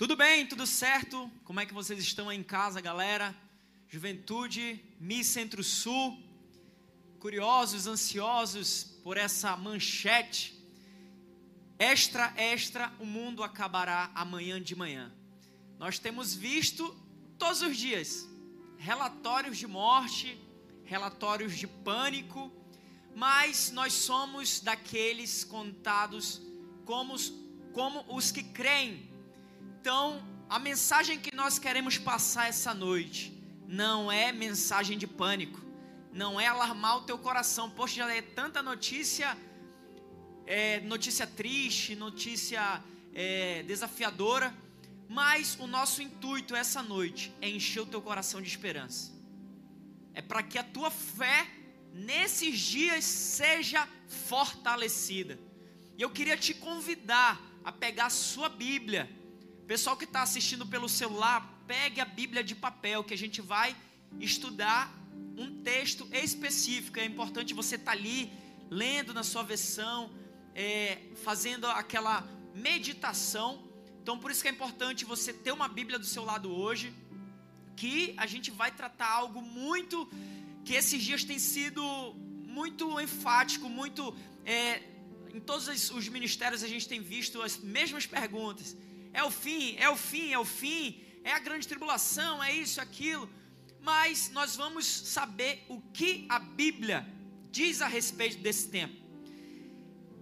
Tudo bem? Tudo certo? Como é que vocês estão aí em casa, galera? Juventude, Mi Centro-Sul, curiosos, ansiosos por essa manchete. Extra, extra, o mundo acabará amanhã de manhã. Nós temos visto todos os dias relatórios de morte, relatórios de pânico, mas nós somos daqueles contados como, como os que creem. Então, a mensagem que nós queremos passar essa noite não é mensagem de pânico, não é alarmar o teu coração. Poxa, já é tanta notícia, é, notícia triste, notícia é, desafiadora, mas o nosso intuito essa noite é encher o teu coração de esperança. É para que a tua fé nesses dias seja fortalecida. E eu queria te convidar a pegar a sua Bíblia. Pessoal que está assistindo pelo celular, pegue a Bíblia de papel, que a gente vai estudar um texto específico. É importante você estar tá ali, lendo na sua versão, é, fazendo aquela meditação. Então, por isso que é importante você ter uma Bíblia do seu lado hoje, que a gente vai tratar algo muito que esses dias tem sido muito enfático, muito. É, em todos os ministérios a gente tem visto as mesmas perguntas: é o fim, é o fim, é o fim, é a grande tribulação, é isso, aquilo. Mas nós vamos saber o que a Bíblia diz a respeito desse tempo.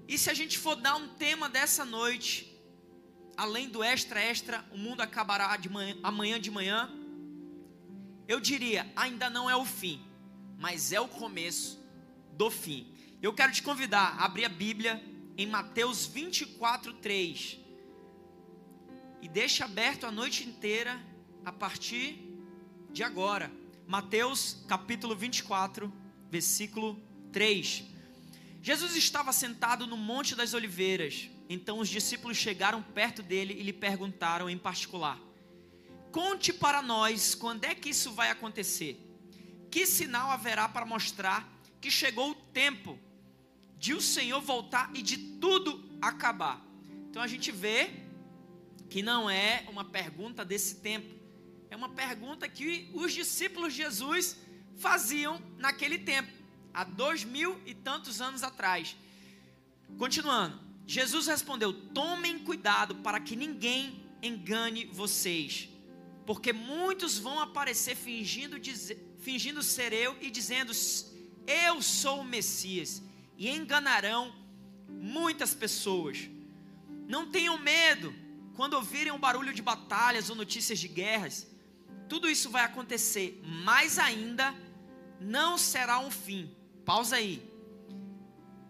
E se a gente for dar um tema dessa noite, além do extra extra, o mundo acabará de manhã, amanhã de manhã, eu diria, ainda não é o fim mas é o começo do fim. Eu quero te convidar a abrir a Bíblia em Mateus 24, 3. E deixa aberto a noite inteira a partir de agora. Mateus capítulo 24, versículo 3. Jesus estava sentado no Monte das Oliveiras. Então os discípulos chegaram perto dele e lhe perguntaram em particular: Conte para nós quando é que isso vai acontecer que sinal haverá para mostrar que chegou o tempo de o Senhor voltar e de tudo acabar? Então a gente vê que não é uma pergunta desse tempo, é uma pergunta que os discípulos de Jesus faziam naquele tempo, há dois mil e tantos anos atrás. Continuando, Jesus respondeu: Tomem cuidado para que ninguém engane vocês, porque muitos vão aparecer fingindo dizer fingindo ser eu e dizendo: Eu sou o Messias, e enganarão muitas pessoas. Não tenham medo quando ouvirem um barulho de batalhas ou notícias de guerras. Tudo isso vai acontecer, mas ainda não será um fim. Pausa aí.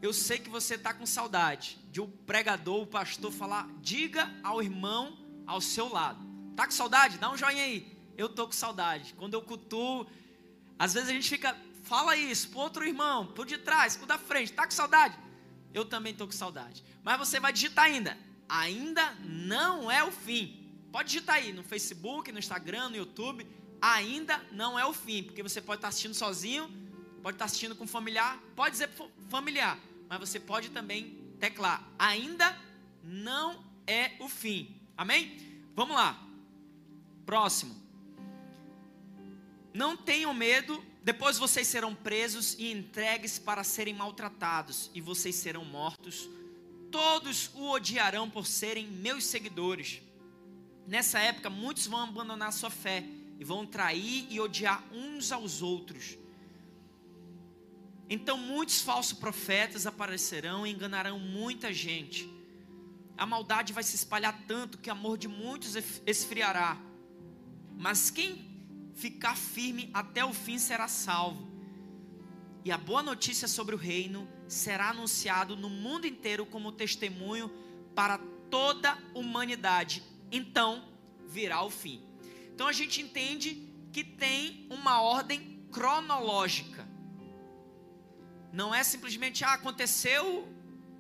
Eu sei que você está com saudade de um pregador, o um pastor falar, diga ao irmão ao seu lado. Tá com saudade? Dá um joinha aí. Eu tô com saudade. Quando eu cultuo, às vezes a gente fica, fala isso pro outro irmão, pro de trás, pro da frente, tá com saudade? Eu também tô com saudade. Mas você vai digitar ainda. Ainda não é o fim. Pode digitar aí no Facebook, no Instagram, no YouTube. Ainda não é o fim, porque você pode estar assistindo sozinho, pode estar assistindo com familiar, pode dizer familiar, mas você pode também teclar. Ainda não é o fim. Amém? Vamos lá. Próximo. Não tenham medo, depois vocês serão presos e entregues para serem maltratados, e vocês serão mortos. Todos o odiarão por serem meus seguidores. Nessa época, muitos vão abandonar sua fé e vão trair e odiar uns aos outros. Então, muitos falsos profetas aparecerão e enganarão muita gente. A maldade vai se espalhar tanto que o amor de muitos esfriará. Mas quem ficar firme até o fim será salvo. E a boa notícia sobre o reino será anunciado no mundo inteiro como testemunho para toda a humanidade. Então virá o fim. Então a gente entende que tem uma ordem cronológica. Não é simplesmente ah, aconteceu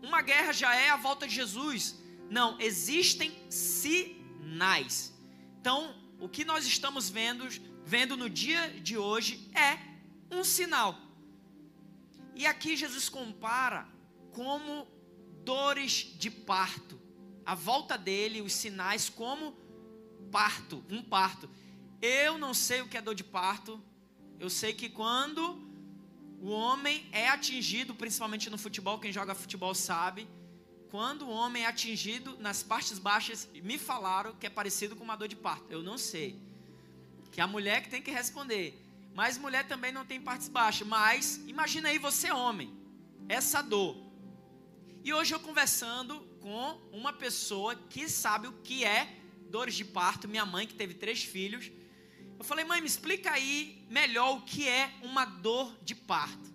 uma guerra já é a volta de Jesus. Não, existem sinais. Então, o que nós estamos vendo vendo no dia de hoje é um sinal. E aqui Jesus compara como dores de parto. A volta dele, os sinais, como parto, um parto. Eu não sei o que é dor de parto. Eu sei que quando o homem é atingido, principalmente no futebol, quem joga futebol sabe, quando o homem é atingido nas partes baixas, me falaram que é parecido com uma dor de parto. Eu não sei. Que é a mulher que tem que responder. Mas mulher também não tem partes baixas. Mas imagina aí você homem, essa dor. E hoje eu conversando com uma pessoa que sabe o que é dores de parto, minha mãe que teve três filhos. Eu falei, mãe, me explica aí melhor o que é uma dor de parto.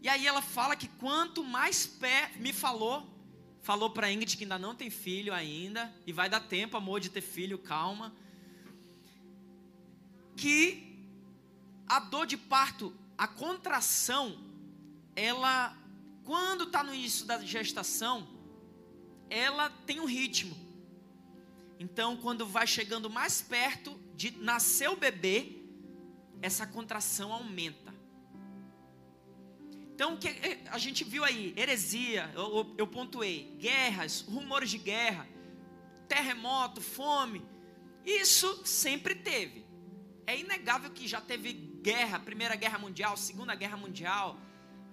E aí ela fala que quanto mais pé me falou, falou para Ingrid que ainda não tem filho ainda e vai dar tempo, amor, de ter filho, calma. Que a dor de parto, a contração, ela quando está no início da gestação, ela tem um ritmo. Então, quando vai chegando mais perto de nascer o bebê, essa contração aumenta. Então, que a gente viu aí, heresia, eu, eu pontuei, guerras, rumores de guerra, terremoto, fome, isso sempre teve. É inegável que já teve guerra, Primeira Guerra Mundial, Segunda Guerra Mundial,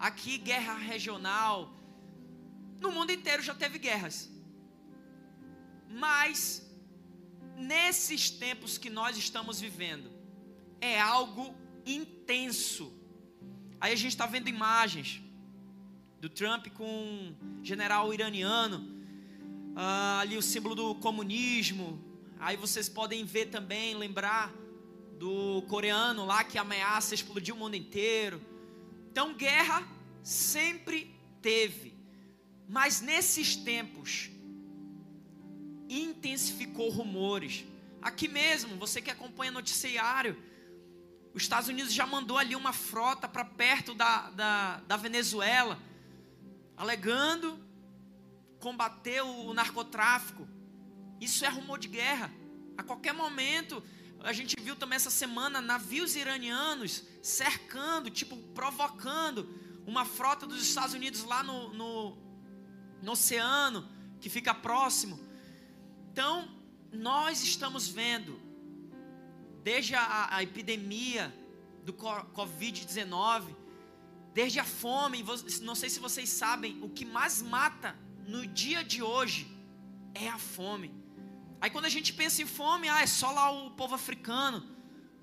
aqui guerra regional. No mundo inteiro já teve guerras. Mas nesses tempos que nós estamos vivendo, é algo intenso. Aí a gente está vendo imagens do Trump com um general iraniano, uh, ali o símbolo do comunismo. Aí vocês podem ver também, lembrar do coreano lá que ameaça explodir o mundo inteiro. Então, guerra sempre teve, mas nesses tempos, intensificou rumores. Aqui mesmo, você que acompanha noticiário, os Estados Unidos já mandou ali uma frota para perto da, da, da, Venezuela, alegando combater o narcotráfico. Isso é rumor de guerra. A qualquer momento, a gente viu também essa semana navios iranianos cercando, tipo, provocando uma frota dos Estados Unidos lá no, no, no oceano, que fica próximo. Então, nós estamos vendo, desde a, a epidemia do Covid-19, desde a fome, não sei se vocês sabem, o que mais mata no dia de hoje é a fome. Aí quando a gente pensa em fome, ah, é só lá o povo africano.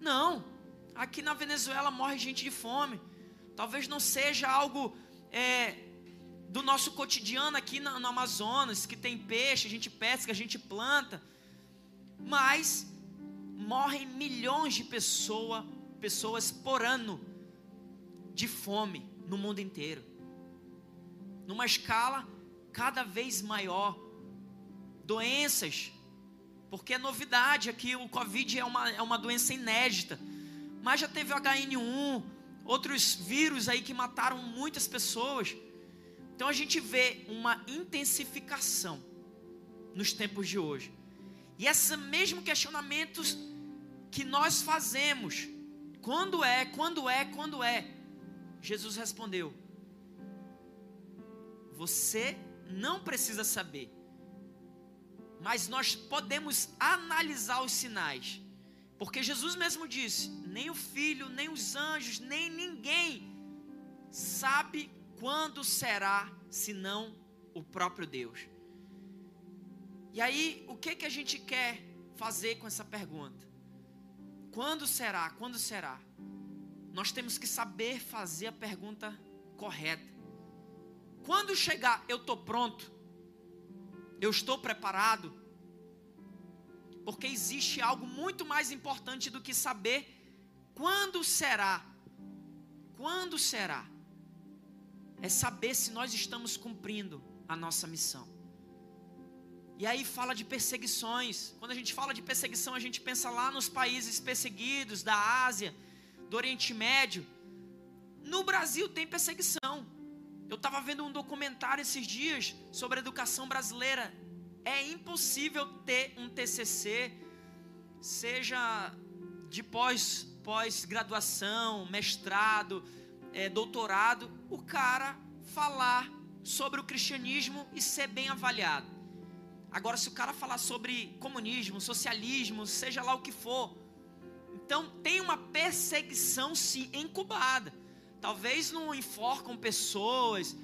Não, aqui na Venezuela morre gente de fome. Talvez não seja algo é, do nosso cotidiano aqui no, no Amazonas, que tem peixe, a gente pesca, a gente planta, mas morrem milhões de pessoa, pessoas por ano de fome no mundo inteiro, numa escala cada vez maior. Doenças, porque é novidade aqui, o Covid é uma, é uma doença inédita, mas já teve o HN1, outros vírus aí que mataram muitas pessoas. Então a gente vê uma intensificação nos tempos de hoje. E esses mesmos questionamentos que nós fazemos, quando é, quando é, quando é, Jesus respondeu: Você não precisa saber, mas nós podemos analisar os sinais, porque Jesus mesmo disse: nem o filho, nem os anjos, nem ninguém sabe quando será, senão o próprio Deus? E aí, o que que a gente quer fazer com essa pergunta? Quando será? Quando será? Nós temos que saber fazer a pergunta correta. Quando chegar, eu estou pronto? Eu estou preparado? Porque existe algo muito mais importante do que saber quando será. Quando será? é saber se nós estamos cumprindo a nossa missão. E aí fala de perseguições. Quando a gente fala de perseguição, a gente pensa lá nos países perseguidos da Ásia, do Oriente Médio. No Brasil tem perseguição. Eu estava vendo um documentário esses dias sobre a educação brasileira. É impossível ter um TCC, seja de pós pós-graduação, mestrado, é, doutorado, o cara falar sobre o cristianismo e ser bem avaliado. Agora, se o cara falar sobre comunismo, socialismo, seja lá o que for, então tem uma perseguição sim incubada. Talvez não enforcam pessoas,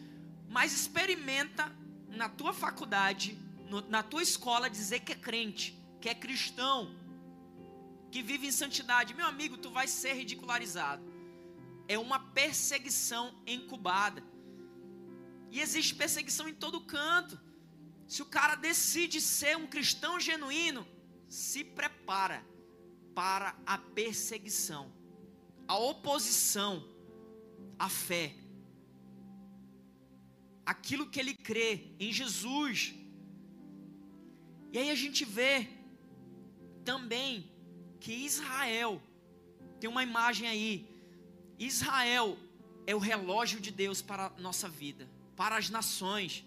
mas experimenta na tua faculdade, no, na tua escola, dizer que é crente, que é cristão, que vive em santidade. Meu amigo, tu vai ser ridicularizado. É uma perseguição incubada. E existe perseguição em todo canto. Se o cara decide ser um cristão genuíno, se prepara para a perseguição, a oposição à fé. Aquilo que ele crê em Jesus. E aí a gente vê também que Israel tem uma imagem aí. Israel é o relógio de Deus para a nossa vida, para as nações.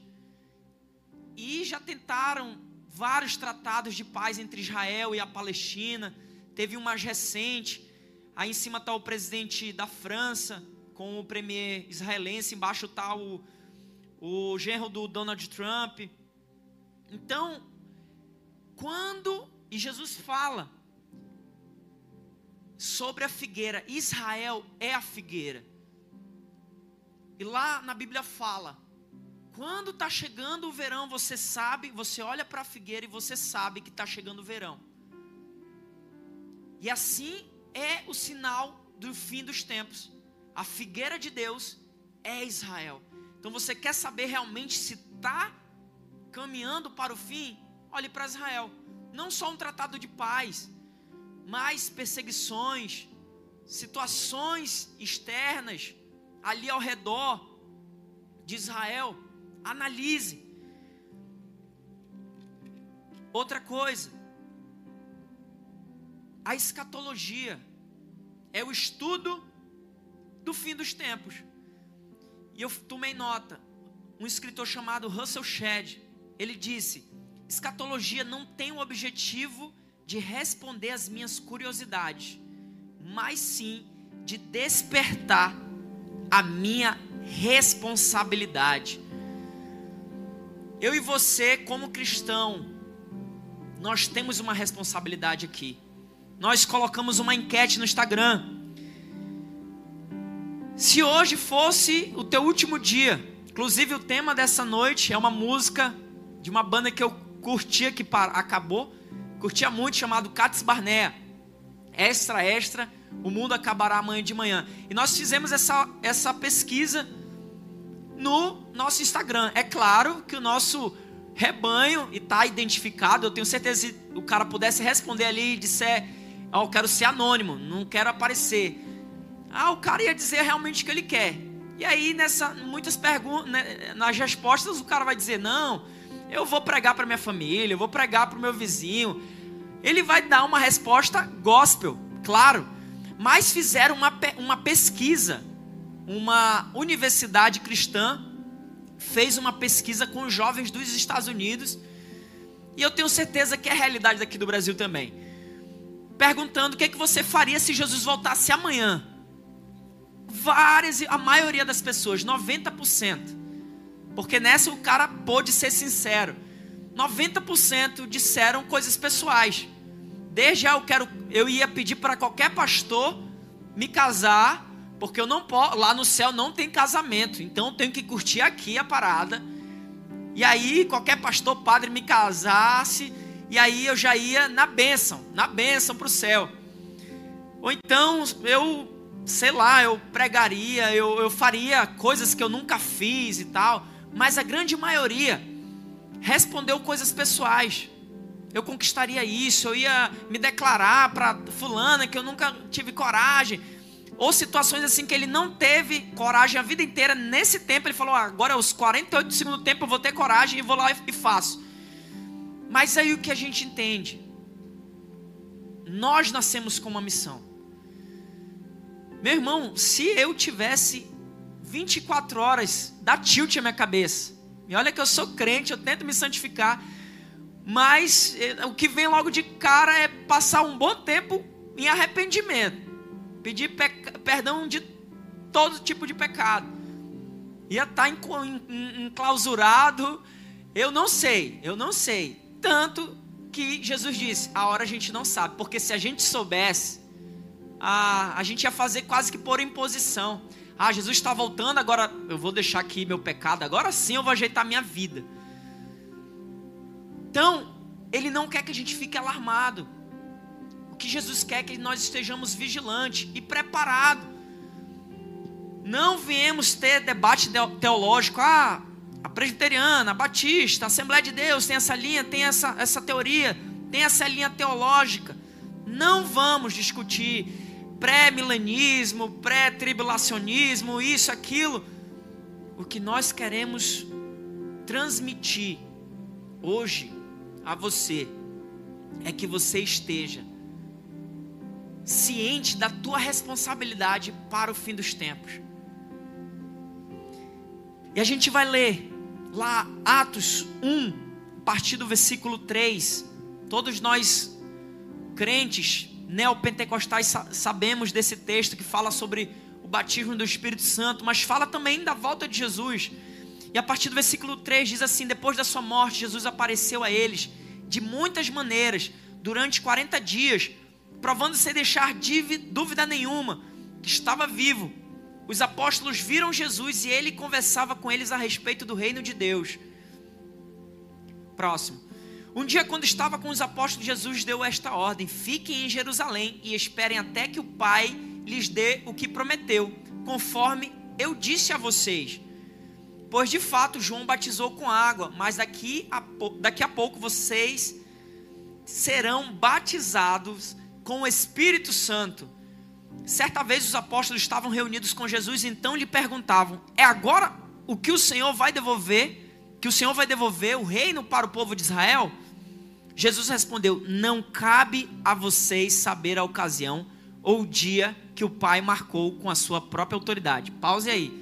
E já tentaram vários tratados de paz entre Israel e a Palestina. Teve um mais recente. Aí em cima está o presidente da França com o premier israelense. Embaixo está o, o genro do Donald Trump. Então, quando. E Jesus fala sobre a figueira. Israel é a figueira. E lá na Bíblia fala quando está chegando o verão, você sabe, você olha para a figueira e você sabe que está chegando o verão. E assim é o sinal do fim dos tempos. A figueira de Deus é Israel. Então você quer saber realmente se está caminhando para o fim? Olhe para Israel. Não só um tratado de paz, mas perseguições, situações externas ali ao redor de Israel Analise. Outra coisa, a escatologia é o estudo do fim dos tempos. E eu tomei nota, um escritor chamado Russell Shedd, ele disse: escatologia não tem o objetivo de responder às minhas curiosidades, mas sim de despertar a minha responsabilidade. Eu e você, como cristão, nós temos uma responsabilidade aqui. Nós colocamos uma enquete no Instagram. Se hoje fosse o teu último dia, inclusive o tema dessa noite é uma música de uma banda que eu curtia que acabou, curtia muito, chamado Cats Barnea. Extra, extra, o mundo acabará amanhã de manhã. E nós fizemos essa, essa pesquisa no nosso Instagram. É claro que o nosso rebanho está identificado. Eu tenho certeza que o cara pudesse responder ali e disser: oh, Eu quero ser anônimo, não quero aparecer. Ah, o cara ia dizer realmente o que ele quer. E aí, nessa, muitas perguntas, né, nas respostas, o cara vai dizer: Não, eu vou pregar para minha família, eu vou pregar para o meu vizinho. Ele vai dar uma resposta gospel, claro. Mas fizeram uma, uma pesquisa uma universidade cristã fez uma pesquisa com jovens dos Estados Unidos, e eu tenho certeza que é a realidade daqui do Brasil também. Perguntando o que, é que você faria se Jesus voltasse amanhã. Várias, a maioria das pessoas, 90%, porque nessa o cara pôde ser sincero. 90% disseram coisas pessoais. Desde já eu quero, eu ia pedir para qualquer pastor me casar porque eu não posso, lá no céu não tem casamento, então eu tenho que curtir aqui a parada. E aí qualquer pastor, padre me casasse, e aí eu já ia na bênção, na bênção para o céu. Ou então eu, sei lá, eu pregaria, eu, eu faria coisas que eu nunca fiz e tal. Mas a grande maioria respondeu coisas pessoais. Eu conquistaria isso, eu ia me declarar para fulana que eu nunca tive coragem ou situações assim que ele não teve coragem a vida inteira. Nesse tempo ele falou: ah, agora aos 48 do segundo tempo eu vou ter coragem e vou lá e faço. Mas aí o que a gente entende? Nós nascemos com uma missão. Meu irmão, se eu tivesse 24 horas, dá tilt na minha cabeça. E olha que eu sou crente, eu tento me santificar. Mas eh, o que vem logo de cara é passar um bom tempo em arrependimento pedir perdão de todo tipo de pecado. Ia estar tá enclausurado. Eu não sei, eu não sei. Tanto que Jesus disse: a hora a gente não sabe, porque se a gente soubesse, a, a gente ia fazer quase que por imposição. Ah, Jesus está voltando, agora eu vou deixar aqui meu pecado, agora sim eu vou ajeitar minha vida. Então, Ele não quer que a gente fique alarmado. O que Jesus quer é que nós estejamos vigilantes e preparados. Não viemos ter debate teológico, ah, a presbiteriana, a batista, a Assembleia de Deus tem essa linha, tem essa, essa teoria, tem essa linha teológica. Não vamos discutir pré-milenismo, pré-tribulacionismo, isso, aquilo. O que nós queremos transmitir hoje a você é que você esteja ciente da tua responsabilidade para o fim dos tempos. E a gente vai ler lá Atos 1, a partir do versículo 3. Todos nós crentes neopentecostais sabemos desse texto que fala sobre o batismo do Espírito Santo, mas fala também da volta de Jesus. E a partir do versículo 3 diz assim: Depois da sua morte, Jesus apareceu a eles de muitas maneiras, durante 40 dias, provando sem deixar dúvida nenhuma que estava vivo. Os apóstolos viram Jesus e ele conversava com eles a respeito do reino de Deus. Próximo. Um dia, quando estava com os apóstolos, Jesus deu esta ordem: Fiquem em Jerusalém e esperem até que o Pai lhes dê o que prometeu, conforme eu disse a vocês. Pois de fato João batizou com água, mas daqui a, daqui a pouco vocês serão batizados com o Espírito Santo. Certa vez os apóstolos estavam reunidos com Jesus, então lhe perguntavam: É agora o que o Senhor vai devolver? Que o Senhor vai devolver o reino para o povo de Israel? Jesus respondeu: Não cabe a vocês saber a ocasião ou o dia que o Pai marcou com a sua própria autoridade. Pause aí.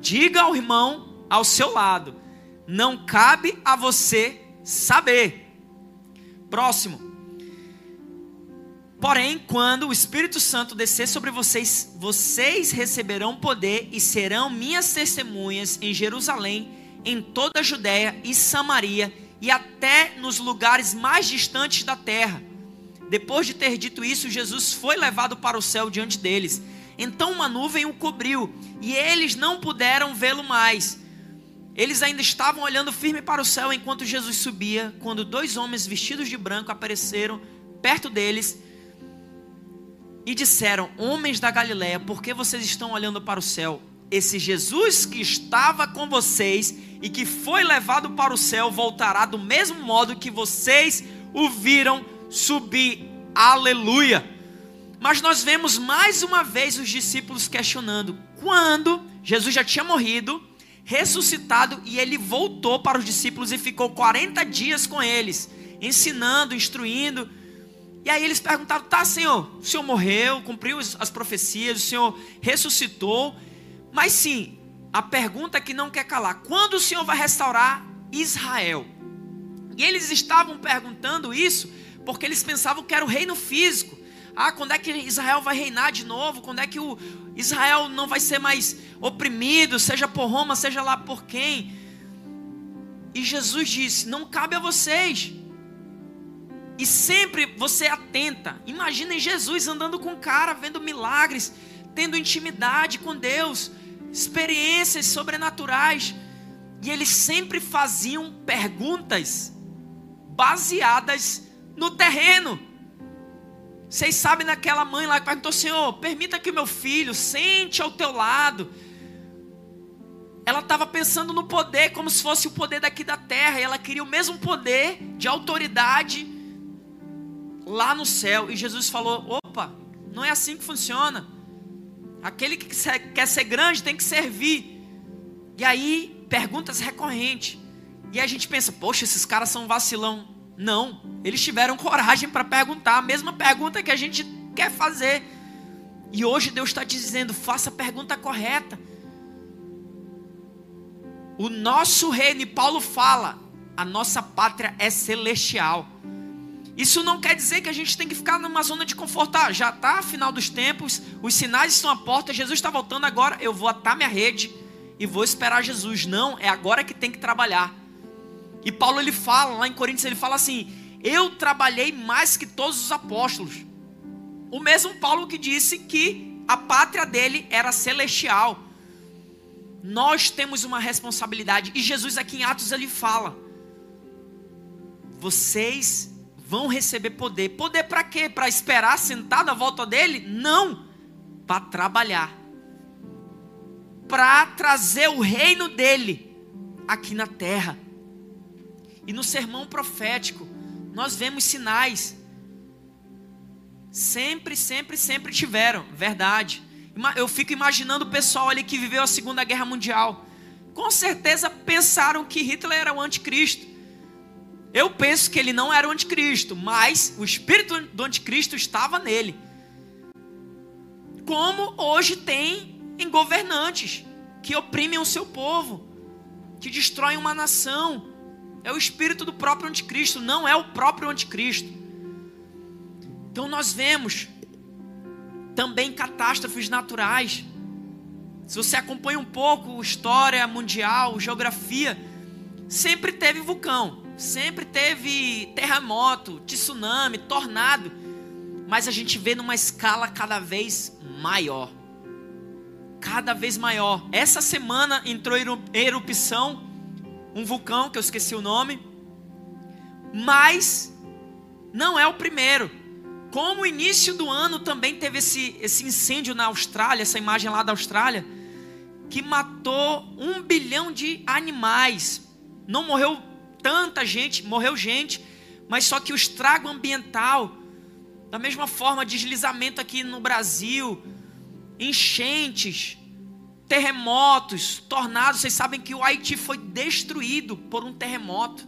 Diga ao irmão ao seu lado: Não cabe a você saber. Próximo. Porém, quando o Espírito Santo descer sobre vocês, vocês receberão poder e serão minhas testemunhas em Jerusalém, em toda a Judéia e Samaria e até nos lugares mais distantes da terra. Depois de ter dito isso, Jesus foi levado para o céu diante deles. Então uma nuvem o cobriu e eles não puderam vê-lo mais. Eles ainda estavam olhando firme para o céu enquanto Jesus subia, quando dois homens vestidos de branco apareceram perto deles e disseram: Homens da Galiléia, por que vocês estão olhando para o céu? Esse Jesus que estava com vocês e que foi levado para o céu voltará do mesmo modo que vocês o viram subir. Aleluia! Mas nós vemos mais uma vez os discípulos questionando quando Jesus já tinha morrido, ressuscitado e ele voltou para os discípulos e ficou 40 dias com eles, ensinando, instruindo. E aí eles perguntaram: tá, Senhor, o Senhor morreu, cumpriu as profecias, o Senhor ressuscitou, mas sim, a pergunta que não quer calar: quando o Senhor vai restaurar Israel? E eles estavam perguntando isso porque eles pensavam que era o reino físico. Ah, quando é que Israel vai reinar de novo? Quando é que o Israel não vai ser mais oprimido, seja por Roma, seja lá por quem? E Jesus disse: Não cabe a vocês. E sempre você atenta. Imaginem Jesus andando com o cara, vendo milagres, tendo intimidade com Deus experiências sobrenaturais. E eles sempre faziam perguntas baseadas no terreno. Vocês sabem daquela mãe lá que perguntou: Senhor, permita que meu filho sente ao teu lado. Ela estava pensando no poder como se fosse o poder daqui da terra. E ela queria o mesmo poder de autoridade lá no céu. E Jesus falou: opa, não é assim que funciona. Aquele que quer ser grande tem que servir. E aí, perguntas recorrentes. E a gente pensa, poxa, esses caras são vacilão. Não, eles tiveram coragem para perguntar a mesma pergunta que a gente quer fazer. E hoje Deus está dizendo: faça a pergunta correta. O nosso reino, e Paulo fala, a nossa pátria é celestial. Isso não quer dizer que a gente tem que ficar numa zona de conforto. Ah, já está final dos tempos, os sinais estão à porta, Jesus está voltando agora, eu vou atar minha rede e vou esperar Jesus. Não, é agora que tem que trabalhar. E Paulo ele fala, lá em Coríntios, ele fala assim: Eu trabalhei mais que todos os apóstolos. O mesmo Paulo que disse que a pátria dele era celestial. Nós temos uma responsabilidade. E Jesus aqui em Atos ele fala: Vocês vão receber poder. Poder para quê? Para esperar sentado à volta dele? Não. Para trabalhar. Para trazer o reino dele aqui na terra. E no sermão profético, nós vemos sinais. Sempre, sempre, sempre tiveram, verdade. Eu fico imaginando o pessoal ali que viveu a Segunda Guerra Mundial. Com certeza pensaram que Hitler era o anticristo. Eu penso que ele não era o anticristo, mas o espírito do anticristo estava nele. Como hoje tem em governantes que oprimem o seu povo, que destroem uma nação. É o espírito do próprio anticristo, não é o próprio anticristo. Então nós vemos também catástrofes naturais. Se você acompanha um pouco história mundial, geografia, sempre teve vulcão sempre teve terremoto, tsunami, tornado, mas a gente vê numa escala cada vez maior. Cada vez maior. Essa semana entrou em erupção um vulcão, que eu esqueci o nome, mas não é o primeiro. Como o início do ano também teve esse, esse incêndio na Austrália, essa imagem lá da Austrália, que matou um bilhão de animais. Não morreu tanta gente, morreu gente, mas só que o estrago ambiental, da mesma forma, deslizamento aqui no Brasil, enchentes, terremotos, tornados, vocês sabem que o Haiti foi destruído por um terremoto.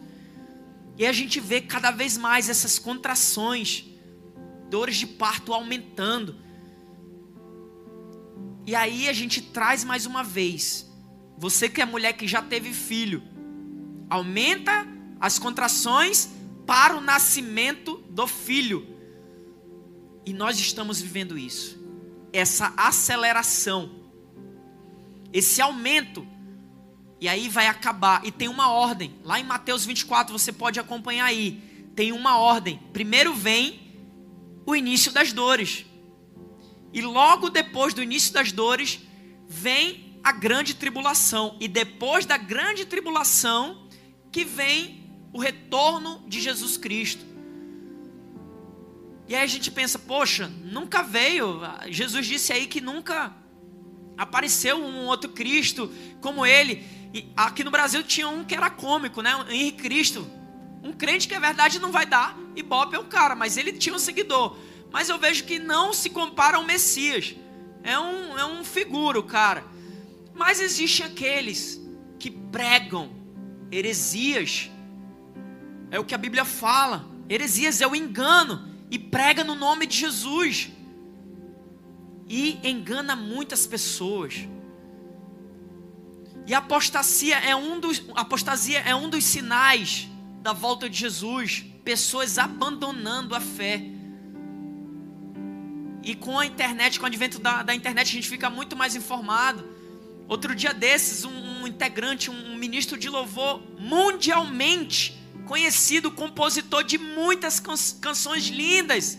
E a gente vê cada vez mais essas contrações, dores de parto aumentando. E aí a gente traz mais uma vez, você que é mulher que já teve filho, aumenta as contrações para o nascimento do filho. E nós estamos vivendo isso. Essa aceleração, esse aumento. E aí vai acabar. E tem uma ordem. Lá em Mateus 24, você pode acompanhar aí. Tem uma ordem. Primeiro vem o início das dores. E logo depois do início das dores, vem a grande tribulação. E depois da grande tribulação, que vem o retorno de Jesus Cristo. E aí a gente pensa, poxa, nunca veio. Jesus disse aí que nunca apareceu um outro Cristo como ele. E aqui no Brasil tinha um que era cômico, né? Henrique Cristo. Um crente que é verdade não vai dar. E Bob é o cara, mas ele tinha um seguidor. Mas eu vejo que não se compara ao Messias. É um, é um figuro, cara. Mas existem aqueles que pregam heresias. É o que a Bíblia fala. Heresias é o engano. E prega no nome de Jesus. E engana muitas pessoas. E apostasia é um dos, apostasia é um dos sinais da volta de Jesus. Pessoas abandonando a fé. E com a internet, com o advento da, da internet, a gente fica muito mais informado. Outro dia desses, um, um integrante, um ministro de louvor mundialmente conhecido, compositor de muitas can canções lindas,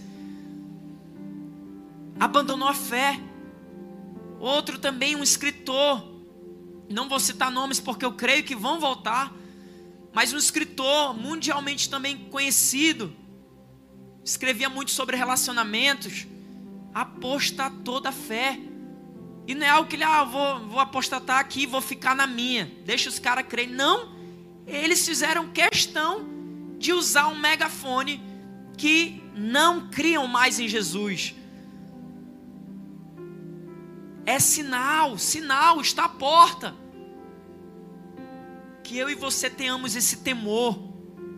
abandonou a fé. Outro também, um escritor, não vou citar nomes porque eu creio que vão voltar, mas um escritor mundialmente também conhecido, escrevia muito sobre relacionamentos, apostatou da fé. E não é algo que ele, ah, vou, vou apostatar aqui, vou ficar na minha. Deixa os caras crerem. Não. Eles fizeram questão de usar um megafone que não criam mais em Jesus. É sinal, sinal, está à porta. Que eu e você tenhamos esse temor.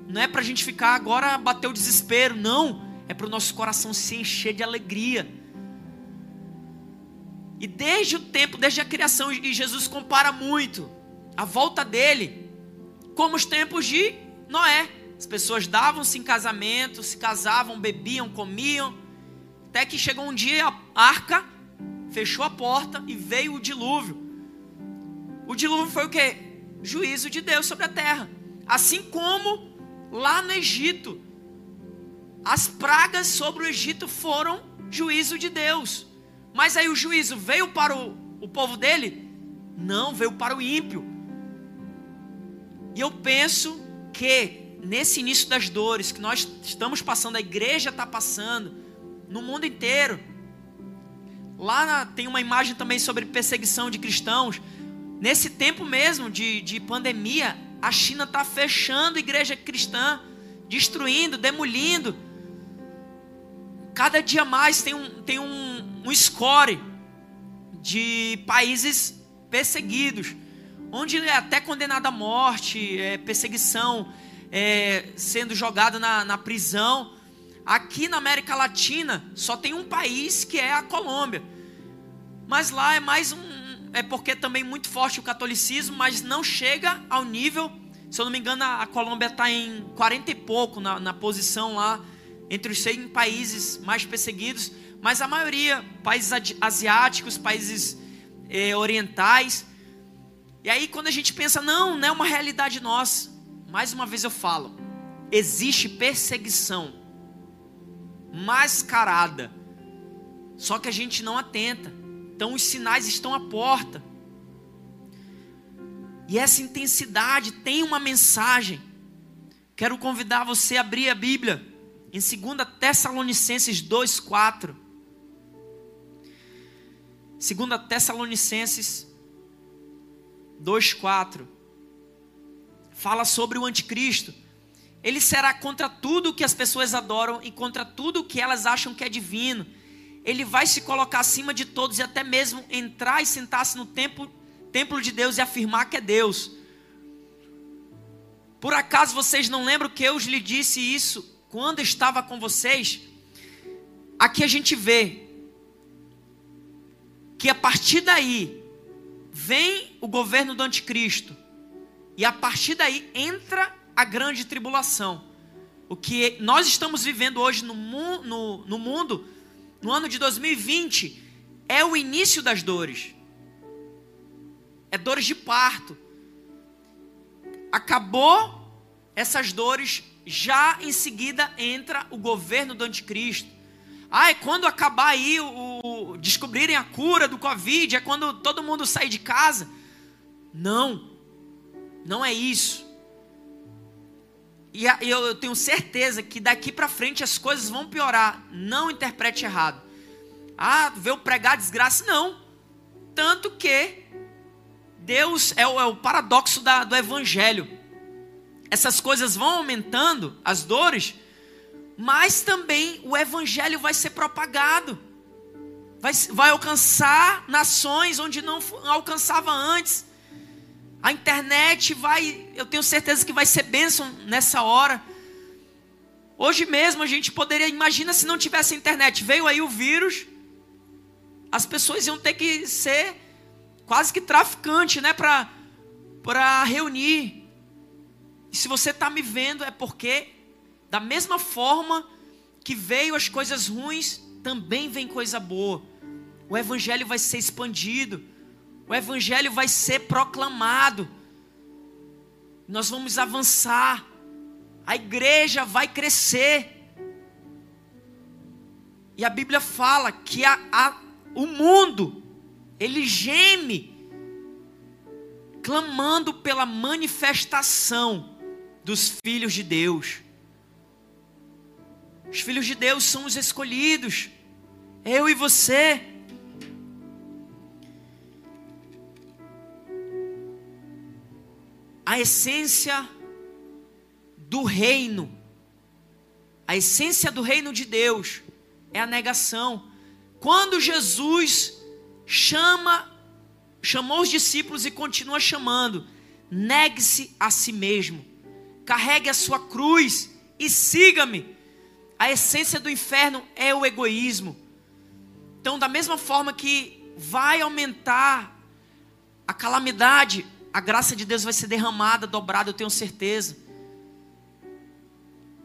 Não é para a gente ficar agora bater o desespero, não. É para o nosso coração se encher de alegria e desde o tempo, desde a criação, e Jesus compara muito a volta dele como os tempos de Noé. As pessoas davam-se em casamento, se casavam, bebiam, comiam, até que chegou um dia a arca fechou a porta e veio o dilúvio. O dilúvio foi o que? Juízo de Deus sobre a terra. Assim como lá no Egito, as pragas sobre o Egito foram juízo de Deus. Mas aí o juízo veio para o, o povo dele? Não, veio para o ímpio. E eu penso que nesse início das dores que nós estamos passando, a igreja está passando, no mundo inteiro. Lá na, tem uma imagem também sobre perseguição de cristãos. Nesse tempo mesmo de, de pandemia, a China está fechando igreja cristã, destruindo, demolindo. Cada dia mais tem um, tem um, um score de países perseguidos, onde é até condenado à morte, é, perseguição, é, sendo jogado na, na prisão. Aqui na América Latina só tem um país que é a Colômbia, mas lá é mais um, é porque também muito forte o catolicismo, mas não chega ao nível, se eu não me engano, a, Colômbia está em 40 e pouco na, na posição lá, entre os 100 países mais perseguidos, mas a maioria, países asiáticos, países eh, orientais. E aí, quando a gente pensa, não, não é uma realidade nossa, mais uma vez eu falo, existe perseguição mascarada, só que a gente não atenta. Então os sinais estão à porta. E essa intensidade tem uma mensagem. Quero convidar você a abrir a Bíblia em 2 Tessalonicenses 2:4. 2 Tessalonicenses 2:4 fala sobre o anticristo. Ele será contra tudo que as pessoas adoram e contra tudo que elas acham que é divino ele vai se colocar acima de todos e até mesmo entrar e sentar-se no templo, templo de Deus e afirmar que é Deus. Por acaso vocês não lembram que eu lhe disse isso quando estava com vocês? Aqui a gente vê que a partir daí vem o governo do anticristo e a partir daí entra a grande tribulação. O que nós estamos vivendo hoje no, no, no mundo no ano de 2020, é o início das dores. É dores de parto. Acabou essas dores, já em seguida entra o governo do anticristo. Ah, é quando acabar aí o, o descobrirem a cura do Covid, é quando todo mundo sair de casa. Não, não é isso. E eu tenho certeza que daqui para frente as coisas vão piorar. Não interprete errado. Ah, veio pregar desgraça. Não. Tanto que Deus é o, é o paradoxo da, do evangelho. Essas coisas vão aumentando, as dores, mas também o evangelho vai ser propagado. Vai, vai alcançar nações onde não alcançava antes. A internet vai, eu tenho certeza que vai ser bênção nessa hora. Hoje mesmo a gente poderia, imagina se não tivesse internet, veio aí o vírus, as pessoas iam ter que ser quase que traficante, né, para para reunir. E se você está me vendo é porque da mesma forma que veio as coisas ruins, também vem coisa boa. O evangelho vai ser expandido o Evangelho vai ser proclamado, nós vamos avançar, a igreja vai crescer. E a Bíblia fala que a, a, o mundo, ele geme, clamando pela manifestação dos filhos de Deus. Os filhos de Deus são os escolhidos, eu e você. a essência do reino, a essência do reino de Deus é a negação. Quando Jesus chama, chamou os discípulos e continua chamando, negue-se a si mesmo, carregue a sua cruz e siga-me. A essência do inferno é o egoísmo. Então, da mesma forma que vai aumentar a calamidade, a graça de Deus vai ser derramada, dobrada, eu tenho certeza.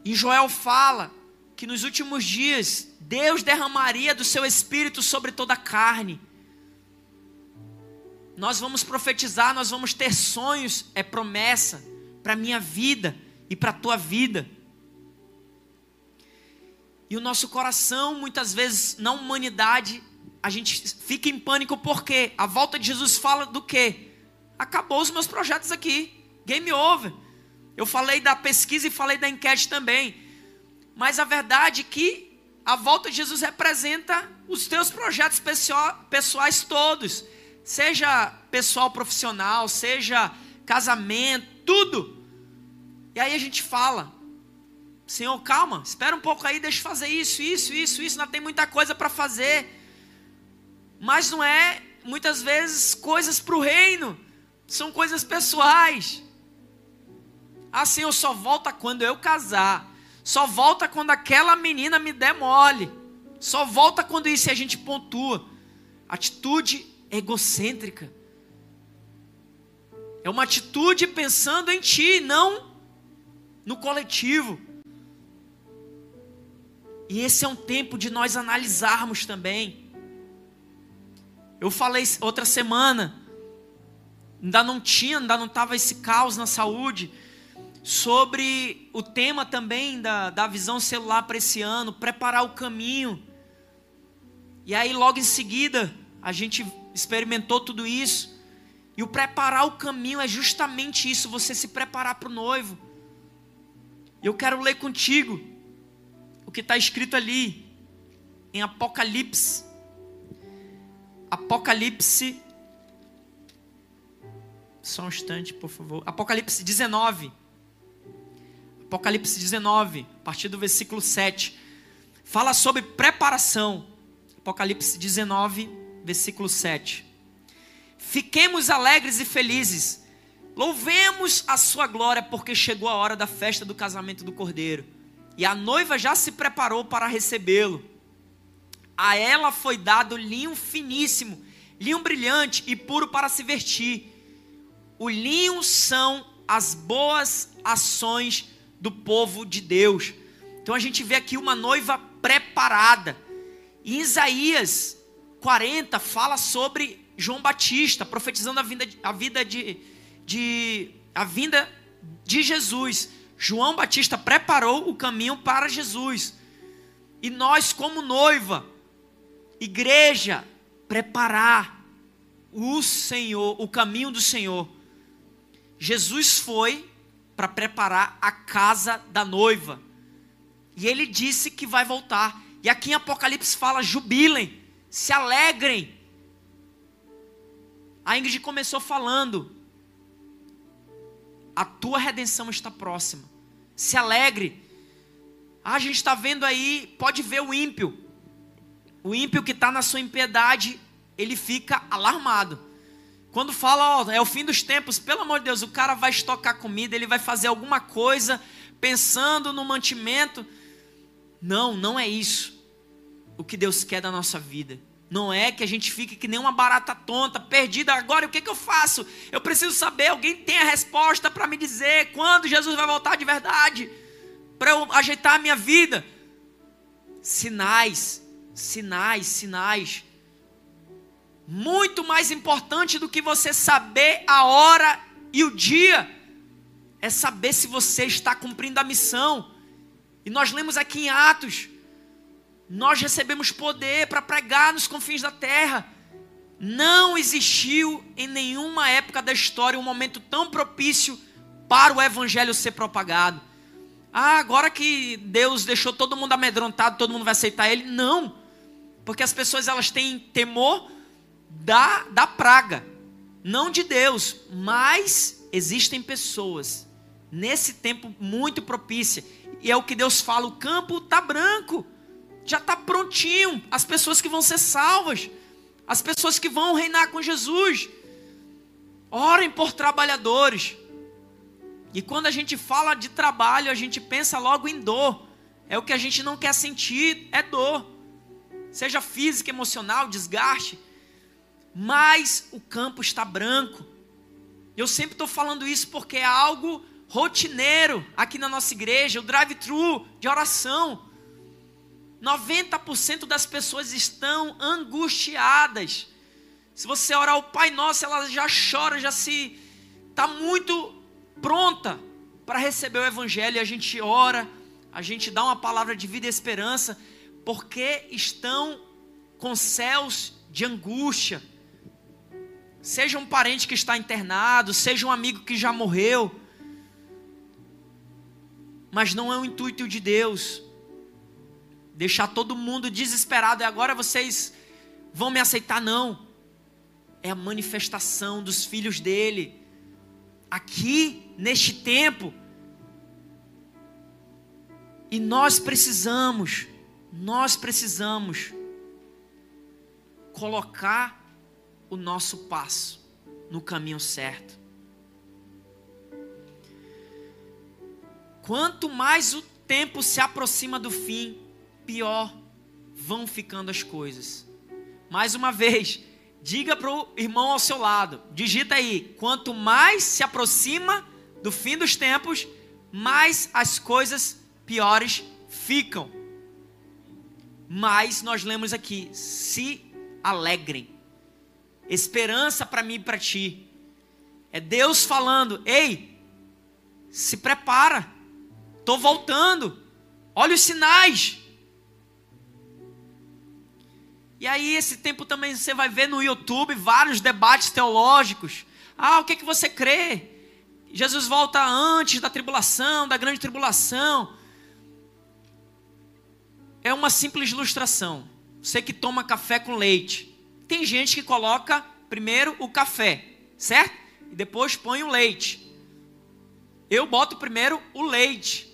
E Joel fala que nos últimos dias Deus derramaria do seu espírito sobre toda a carne. Nós vamos profetizar, nós vamos ter sonhos, é promessa. para minha vida e para a tua vida. E o nosso coração, muitas vezes, na humanidade, a gente fica em pânico porque a volta de Jesus fala do quê? Acabou os meus projetos aqui, game over. Eu falei da pesquisa e falei da enquete também. Mas a verdade é que a volta de Jesus representa os teus projetos pessoais todos, seja pessoal profissional, seja casamento, tudo. E aí a gente fala, Senhor, calma, espera um pouco aí, deixa eu fazer isso, isso, isso, isso, ainda tem muita coisa para fazer. Mas não é, muitas vezes, coisas para o reino, são coisas pessoais. Ah, Senhor, só volta quando eu casar. Só volta quando aquela menina me der mole. Só volta quando isso a gente pontua. Atitude egocêntrica. É uma atitude pensando em ti, não no coletivo. E esse é um tempo de nós analisarmos também. Eu falei outra semana, ainda não tinha, ainda não estava esse caos na saúde, sobre o tema também da, da visão celular para esse ano, preparar o caminho. E aí, logo em seguida, a gente experimentou tudo isso. E o preparar o caminho é justamente isso, você se preparar para o noivo. Eu quero ler contigo o que está escrito ali, em Apocalipse. Apocalipse. Só um instante, por favor. Apocalipse 19. Apocalipse 19, a partir do versículo 7. Fala sobre preparação. Apocalipse 19, versículo 7. Fiquemos alegres e felizes. Louvemos a sua glória, porque chegou a hora da festa do casamento do Cordeiro. E a noiva já se preparou para recebê-lo. A ela foi dado linho finíssimo, linho brilhante e puro para se vestir. O linho são as boas ações do povo de Deus. Então a gente vê aqui uma noiva preparada. E Isaías 40 fala sobre João Batista, profetizando a, vinda, a vida de, de a vinda de Jesus. João Batista preparou o caminho para Jesus. E nós, como noiva, igreja, preparar o Senhor, o caminho do Senhor. Jesus foi para preparar a casa da noiva. E ele disse que vai voltar. E aqui em Apocalipse fala: jubilem, se alegrem. A Ingrid começou falando: a tua redenção está próxima. Se alegre. Ah, a gente está vendo aí, pode ver o ímpio. O ímpio que está na sua impiedade, ele fica alarmado. Quando fala, ó, é o fim dos tempos, pelo amor de Deus, o cara vai estocar comida, ele vai fazer alguma coisa pensando no mantimento. Não, não é isso o que Deus quer da nossa vida. Não é que a gente fique que nem uma barata tonta, perdida. Agora, o que, que eu faço? Eu preciso saber. Alguém tem a resposta para me dizer quando Jesus vai voltar de verdade, para eu ajeitar a minha vida. Sinais, sinais, sinais muito mais importante do que você saber a hora e o dia, é saber se você está cumprindo a missão. E nós lemos aqui em Atos: nós recebemos poder para pregar nos confins da terra. Não existiu em nenhuma época da história um momento tão propício para o evangelho ser propagado. Ah, agora que Deus deixou todo mundo amedrontado, todo mundo vai aceitar ele? Não. Porque as pessoas elas têm temor da, da praga, não de Deus, mas existem pessoas nesse tempo muito propício, e é o que Deus fala: o campo está branco, já está prontinho, as pessoas que vão ser salvas, as pessoas que vão reinar com Jesus. Orem por trabalhadores. E quando a gente fala de trabalho, a gente pensa logo em dor. É o que a gente não quer sentir, é dor. Seja física, emocional, desgaste mas o campo está branco. Eu sempre estou falando isso porque é algo rotineiro aqui na nossa igreja, o drive-thru de oração. 90% das pessoas estão angustiadas. Se você orar o Pai Nosso, ela já chora, já se está muito pronta para receber o Evangelho e a gente ora, a gente dá uma palavra de vida e esperança, porque estão com céus de angústia. Seja um parente que está internado, seja um amigo que já morreu. Mas não é o intuito de Deus deixar todo mundo desesperado e agora vocês vão me aceitar, não. É a manifestação dos filhos dele aqui neste tempo. E nós precisamos, nós precisamos colocar o nosso passo no caminho certo. Quanto mais o tempo se aproxima do fim, pior vão ficando as coisas. Mais uma vez, diga para o irmão ao seu lado, digita aí: quanto mais se aproxima do fim dos tempos, mais as coisas piores ficam. Mas nós lemos aqui: se alegrem. Esperança para mim e para ti. É Deus falando: ei, se prepara, estou voltando, olha os sinais. E aí, esse tempo também você vai ver no YouTube vários debates teológicos. Ah, o que, é que você crê? Jesus volta antes da tribulação, da grande tribulação. É uma simples ilustração. Você que toma café com leite. Tem gente que coloca primeiro o café, certo? E depois põe o leite. Eu boto primeiro o leite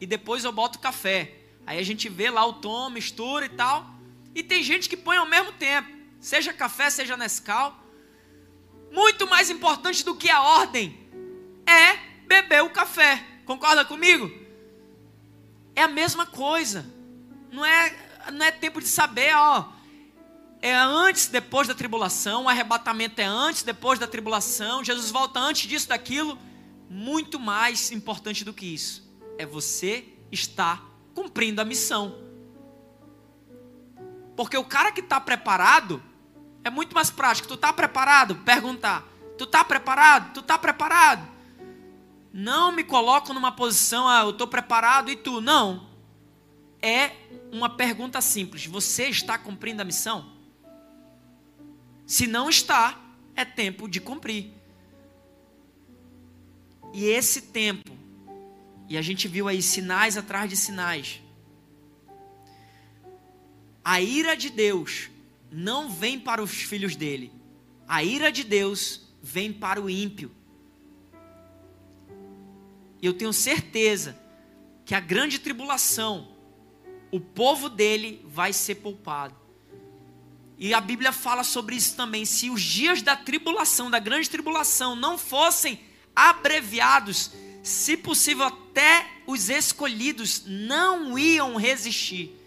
e depois eu boto o café. Aí a gente vê lá o tom, mistura e tal. E tem gente que põe ao mesmo tempo, seja café, seja Nescau. Muito mais importante do que a ordem é beber o café. Concorda comigo? É a mesma coisa. Não é, não é tempo de saber, ó. É antes, depois da tribulação. O arrebatamento é antes, depois da tribulação. Jesus volta antes disso, daquilo. Muito mais importante do que isso é você estar cumprindo a missão. Porque o cara que está preparado é muito mais prático. Tu está preparado? Perguntar. Tu está preparado? Tu está preparado? Não me coloco numa posição, ah, eu estou preparado e tu. Não. É uma pergunta simples. Você está cumprindo a missão? Se não está, é tempo de cumprir. E esse tempo, e a gente viu aí sinais atrás de sinais. A ira de Deus não vem para os filhos dele. A ira de Deus vem para o ímpio. E eu tenho certeza que a grande tribulação, o povo dele vai ser poupado. E a Bíblia fala sobre isso também. Se os dias da tribulação, da grande tribulação, não fossem abreviados, se possível, até os escolhidos não iam resistir,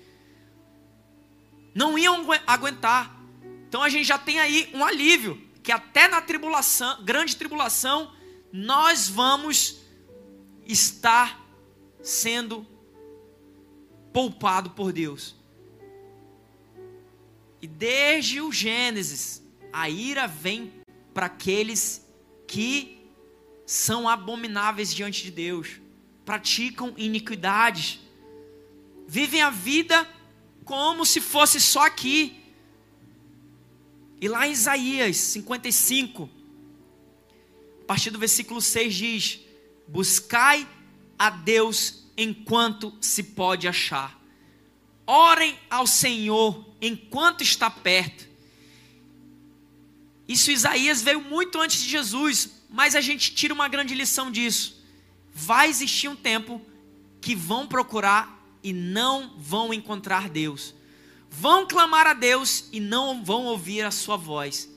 não iam aguentar. Então a gente já tem aí um alívio, que até na tribulação, grande tribulação, nós vamos está sendo poupado por Deus. E desde o Gênesis, a ira vem para aqueles que são abomináveis diante de Deus, praticam iniquidades, vivem a vida como se fosse só aqui. E lá em Isaías 55, a partir do versículo 6 diz: Buscai a Deus enquanto se pode achar. Orem ao Senhor enquanto está perto. Isso Isaías veio muito antes de Jesus, mas a gente tira uma grande lição disso. Vai existir um tempo que vão procurar e não vão encontrar Deus. Vão clamar a Deus e não vão ouvir a sua voz.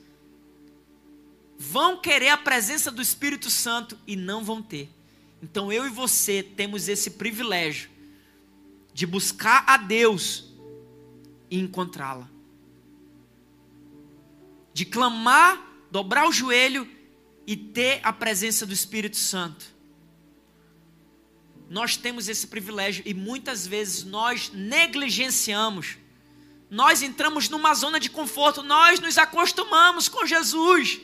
Vão querer a presença do Espírito Santo e não vão ter. Então eu e você temos esse privilégio de buscar a Deus e encontrá-la. De clamar, dobrar o joelho e ter a presença do Espírito Santo. Nós temos esse privilégio e muitas vezes nós negligenciamos. Nós entramos numa zona de conforto, nós nos acostumamos com Jesus.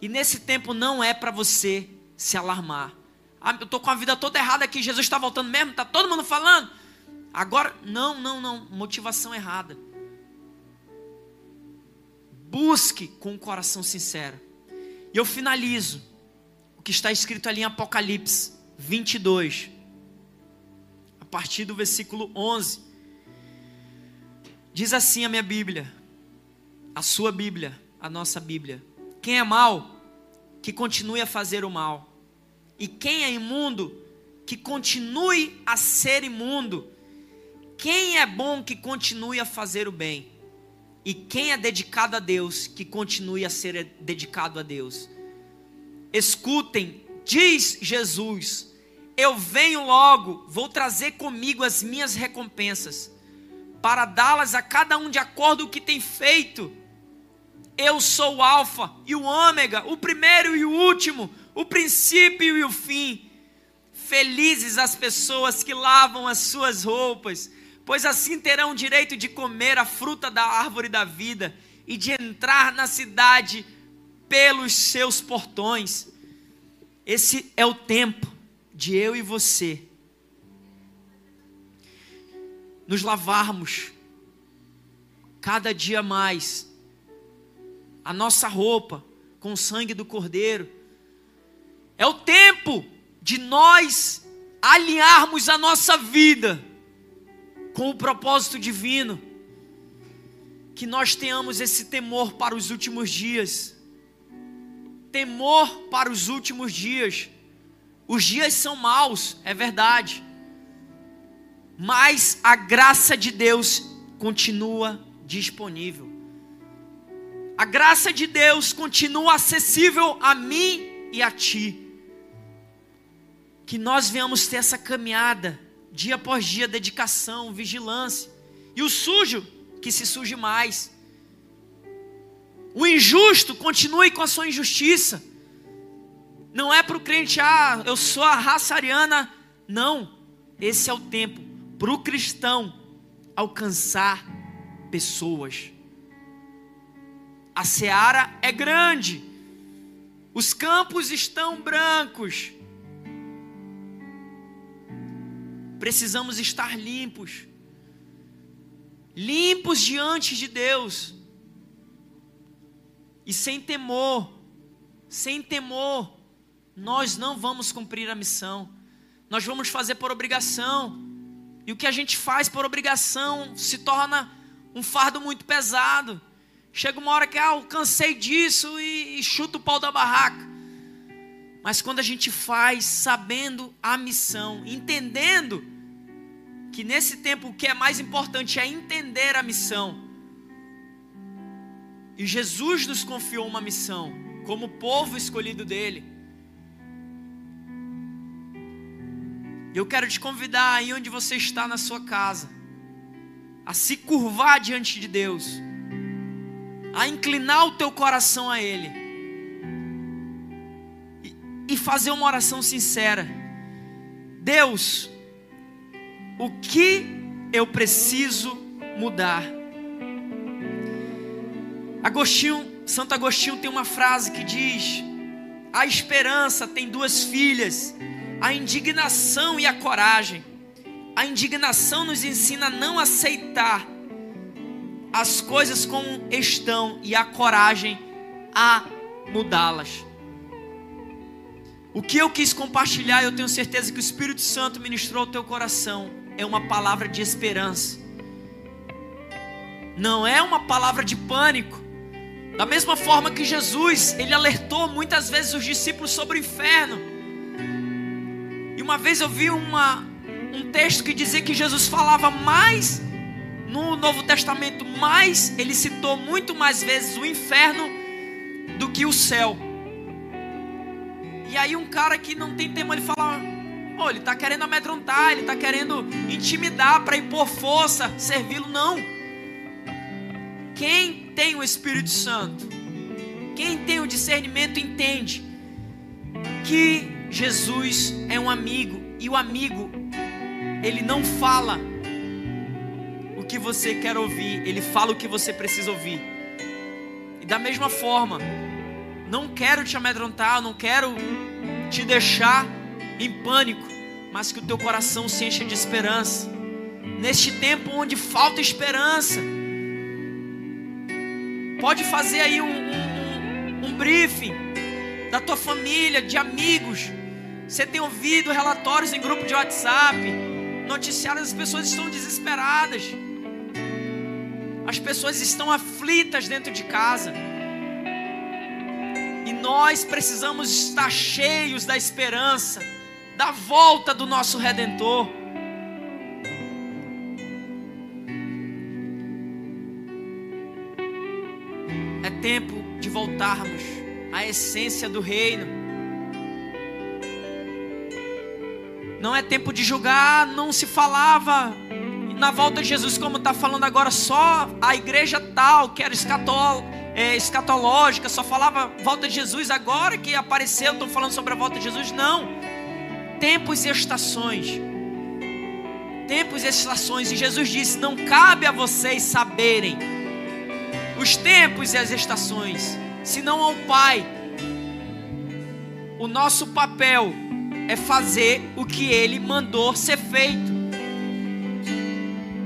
E nesse tempo não é para você se alarmar. Ah, eu estou com a vida toda errada aqui, Jesus está voltando mesmo, está todo mundo falando. Agora, não, não, não, motivação errada. Busque com um coração sincero. E eu finalizo o que está escrito ali em Apocalipse 22, a partir do versículo 11. Diz assim a minha Bíblia, a sua Bíblia, a nossa Bíblia: Quem é mal, que continue a fazer o mal, e quem é imundo, que continue a ser imundo. Quem é bom, que continue a fazer o bem. E quem é dedicado a Deus, que continue a ser dedicado a Deus. Escutem, diz Jesus: Eu venho logo, vou trazer comigo as minhas recompensas, para dá-las a cada um de acordo com o que tem feito. Eu sou o Alfa e o Ômega, o primeiro e o último, o princípio e o fim. Felizes as pessoas que lavam as suas roupas pois assim terão direito de comer a fruta da árvore da vida e de entrar na cidade pelos seus portões. Esse é o tempo de eu e você nos lavarmos cada dia mais a nossa roupa com o sangue do Cordeiro. É o tempo de nós alinharmos a nossa vida com o propósito divino, que nós tenhamos esse temor para os últimos dias. Temor para os últimos dias. Os dias são maus, é verdade. Mas a graça de Deus continua disponível. A graça de Deus continua acessível a mim e a ti. Que nós venhamos ter essa caminhada dia após dia, dedicação, vigilância. E o sujo, que se suje mais. O injusto, continue com a sua injustiça. Não é para o crente, ah, eu sou a raça ariana. Não, esse é o tempo para o cristão alcançar pessoas. A seara é grande, os campos estão brancos, precisamos estar limpos. Limpos diante de Deus. E sem temor, sem temor, nós não vamos cumprir a missão, nós vamos fazer por obrigação, e o que a gente faz por obrigação se torna um fardo muito pesado. Chega uma hora que ah, eu cansei disso e, e chuto o pau da barraca. Mas quando a gente faz sabendo a missão, entendendo que nesse tempo o que é mais importante é entender a missão. E Jesus nos confiou uma missão, como povo escolhido dele. Eu quero te convidar aí onde você está na sua casa, a se curvar diante de Deus, a inclinar o teu coração a Ele e fazer uma oração sincera. Deus, o que eu preciso mudar? Agostinho, Santo Agostinho tem uma frase que diz: A esperança tem duas filhas, a indignação e a coragem. A indignação nos ensina a não aceitar as coisas como estão e a coragem a mudá-las. O que eu quis compartilhar, eu tenho certeza que o Espírito Santo ministrou ao teu coração, é uma palavra de esperança. Não é uma palavra de pânico. Da mesma forma que Jesus, ele alertou muitas vezes os discípulos sobre o inferno. Uma vez eu vi uma, um texto que dizia que Jesus falava mais no Novo Testamento, mais ele citou muito mais vezes o inferno do que o céu. E aí um cara que não tem tempo, ele fala, oh, ele está querendo amedrontar, ele está querendo intimidar para impor força, servi-lo. Não. Quem tem o Espírito Santo, quem tem o discernimento entende que Jesus é um amigo e o amigo ele não fala o que você quer ouvir, ele fala o que você precisa ouvir. E da mesma forma, não quero te amedrontar, não quero te deixar em pânico, mas que o teu coração se encha de esperança. Neste tempo onde falta esperança, pode fazer aí um, um, um briefing da tua família, de amigos. Você tem ouvido relatórios em grupo de WhatsApp, noticiários, as pessoas estão desesperadas. As pessoas estão aflitas dentro de casa. E nós precisamos estar cheios da esperança, da volta do nosso redentor. É tempo de voltarmos à essência do reino. Não é tempo de julgar, não se falava na volta de Jesus, como está falando agora, só a igreja tal, que era escatol, é, escatológica, só falava volta de Jesus, agora que apareceu, estão falando sobre a volta de Jesus. Não. Tempos e estações. Tempos e estações. E Jesus disse: Não cabe a vocês saberem os tempos e as estações, senão ao Pai. O nosso papel é fazer o que Ele mandou ser feito.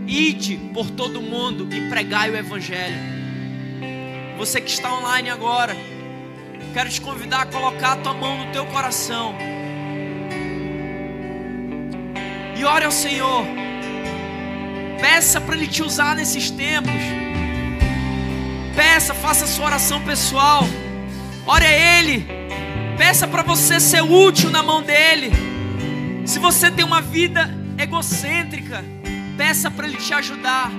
Ide por todo mundo e pregai o Evangelho. Você que está online agora, quero te convidar a colocar a tua mão no teu coração. E ore ao Senhor. Peça para Ele te usar nesses tempos. Peça, faça a sua oração pessoal. Ore a Ele. Peça para você ser útil na mão dEle. Se você tem uma vida egocêntrica, peça para Ele te ajudar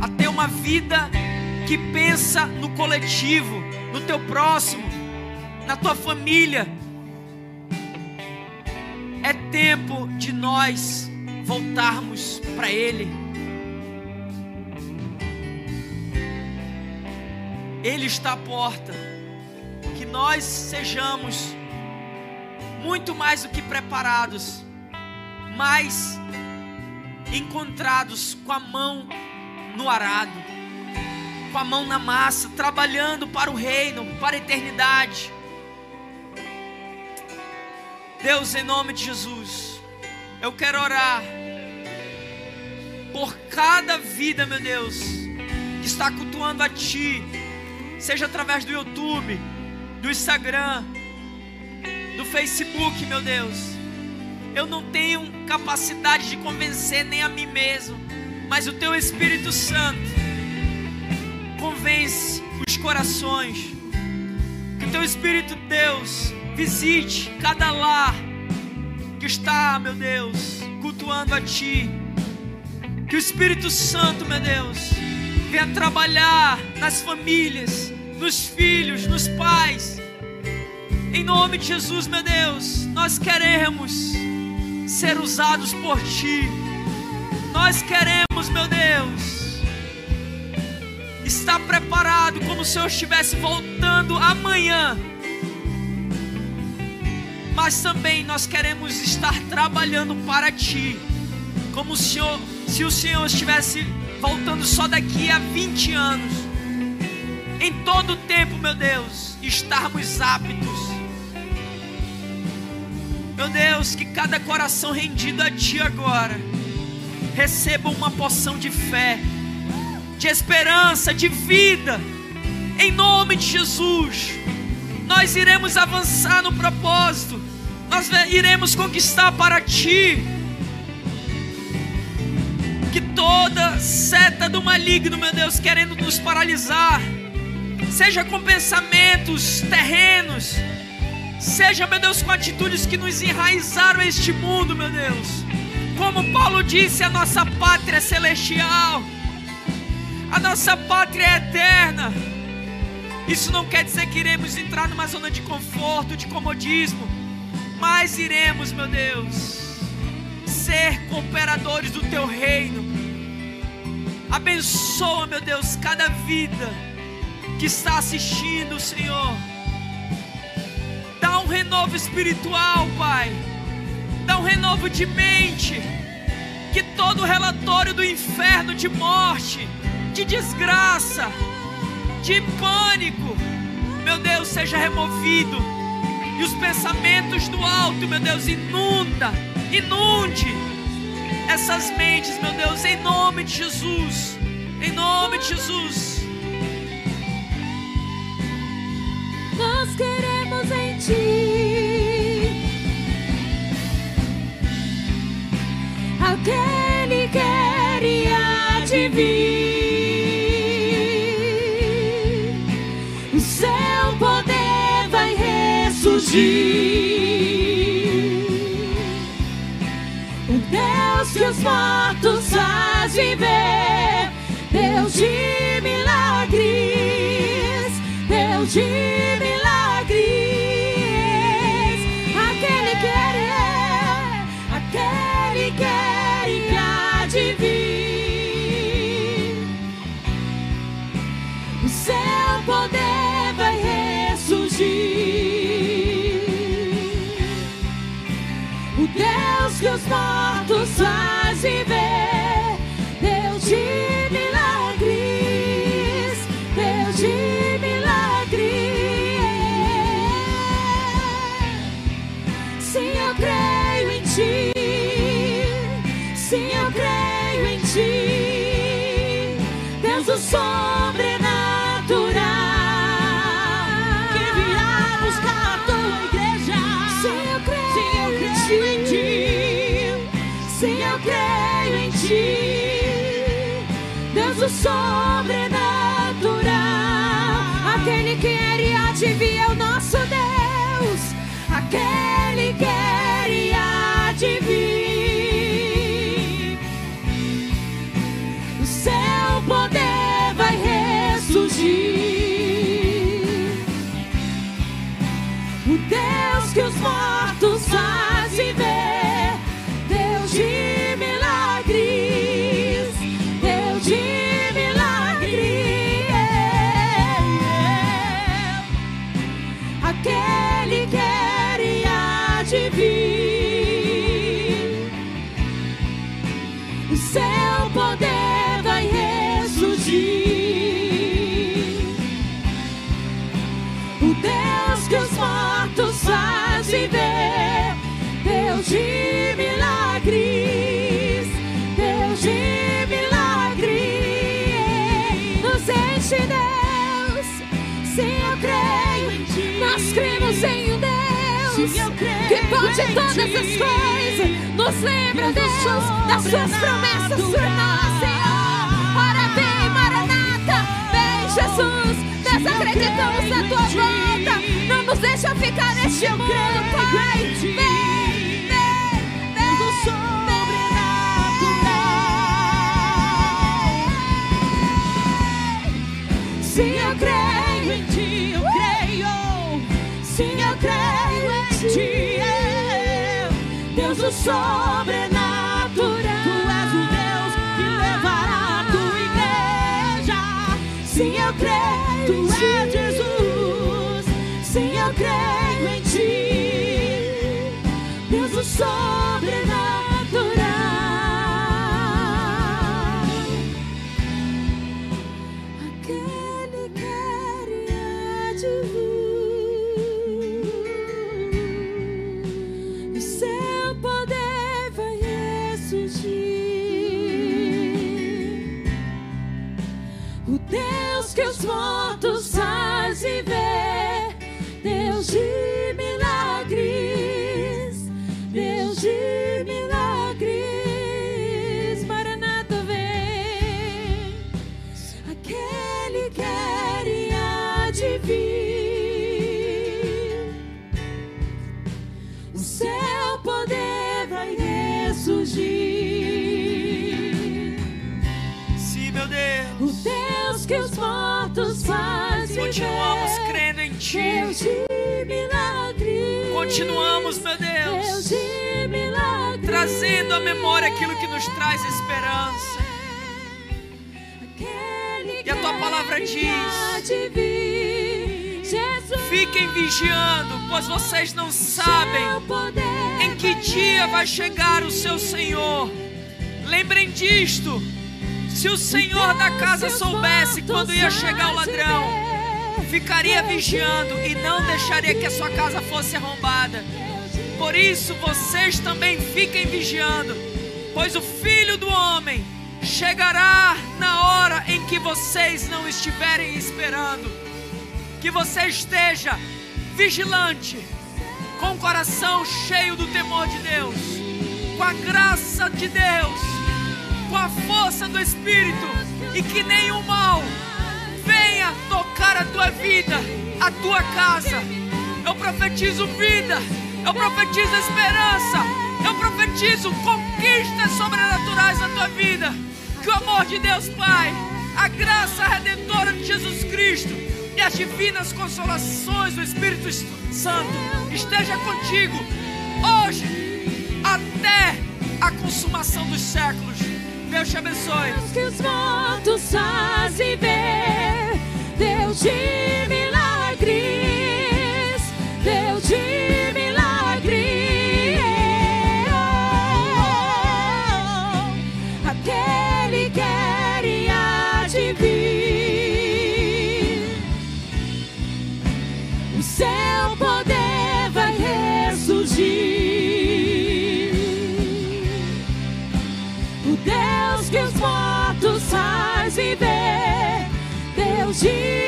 a ter uma vida que pensa no coletivo, no teu próximo, na tua família. É tempo de nós voltarmos para Ele. Ele está à porta. Nós sejamos muito mais do que preparados, mais encontrados com a mão no arado, com a mão na massa, trabalhando para o reino, para a eternidade. Deus, em nome de Jesus, eu quero orar por cada vida, meu Deus, que está cultuando a Ti, seja através do YouTube, do Instagram, do Facebook, meu Deus. Eu não tenho capacidade de convencer nem a mim mesmo, mas o Teu Espírito Santo convence os corações. Que o Teu Espírito, Deus, visite cada lar que está, meu Deus, cultuando a Ti. Que o Espírito Santo, meu Deus, venha trabalhar nas famílias, nos filhos, nos pais. Em nome de Jesus, meu Deus, nós queremos ser usados por Ti. Nós queremos, meu Deus, estar preparado como se eu estivesse voltando amanhã. Mas também nós queremos estar trabalhando para Ti, como o Senhor, se o Senhor estivesse voltando só daqui a 20 anos. Em todo tempo, meu Deus, estarmos aptos meu Deus, que cada coração rendido a Ti agora receba uma poção de fé, de esperança, de vida, em nome de Jesus. Nós iremos avançar no propósito, nós iremos conquistar para Ti. Que toda seta do maligno, meu Deus, querendo nos paralisar, seja com pensamentos terrenos, Seja, meu Deus, com atitudes que nos enraizaram a este mundo, meu Deus. Como Paulo disse, a nossa pátria é celestial, a nossa pátria é eterna. Isso não quer dizer que iremos entrar numa zona de conforto, de comodismo, mas iremos, meu Deus, ser cooperadores do teu reino. Abençoa, meu Deus, cada vida que está assistindo, Senhor. Dá um renovo espiritual, Pai. Dá um renovo de mente. Que todo relatório do inferno de morte, de desgraça, de pânico, meu Deus, seja removido. E os pensamentos do alto, meu Deus, inunda, inunde essas mentes, meu Deus, em nome de Jesus. Em nome de Jesus. queremos em ti. Aquele que queria de vir, o seu poder vai ressurgir. O Deus que os mortos faz viver, Deus de milagres, Deus de mortos. Vai. sobrenatural, aquele que era adivinhar. Senhor um Deus que pode todas as coisas. Nos lembra, Deus, das suas promessas firmadas, Senhor. Ora bem, Maranata. Vem, Jesus. Desacreditamos na tua volta. Não nos deixa ficar neste mundo, Pai. Vem. sobrenatural. Tu és o Deus que levará a tua igreja. Sim, eu creio. Tu és Jesus. Sim, eu creio em ti. Deus do sol. que os mortos. Continuamos né? crendo em Ti. Deus de milagres. Continuamos, meu Deus. Deus de milagres. Trazendo à memória aquilo que nos traz esperança. Aquele e a Tua palavra diz. Fiquem vigiando, pois vocês não sabem em que dia vai chegar o seu Senhor. Lembrem disto. Se o senhor da casa soubesse quando ia chegar o ladrão, ficaria vigiando e não deixaria que a sua casa fosse arrombada. Por isso vocês também fiquem vigiando, pois o filho do homem chegará na hora em que vocês não estiverem esperando. Que você esteja vigilante, com o coração cheio do temor de Deus, com a graça de Deus com a força do Espírito, e que nenhum mal venha tocar a tua vida, a tua casa. Eu profetizo vida, eu profetizo esperança, eu profetizo conquistas sobrenaturais na tua vida. Que o amor de Deus Pai, a graça redentora de Jesus Cristo e as divinas consolações do Espírito Santo esteja contigo hoje até a consumação dos séculos. Deus te abençoe. Que os fazem ver, Deus de milagres, Deus de milagres. Aquele quer e há de vir. O seu poder faz viver, Deus de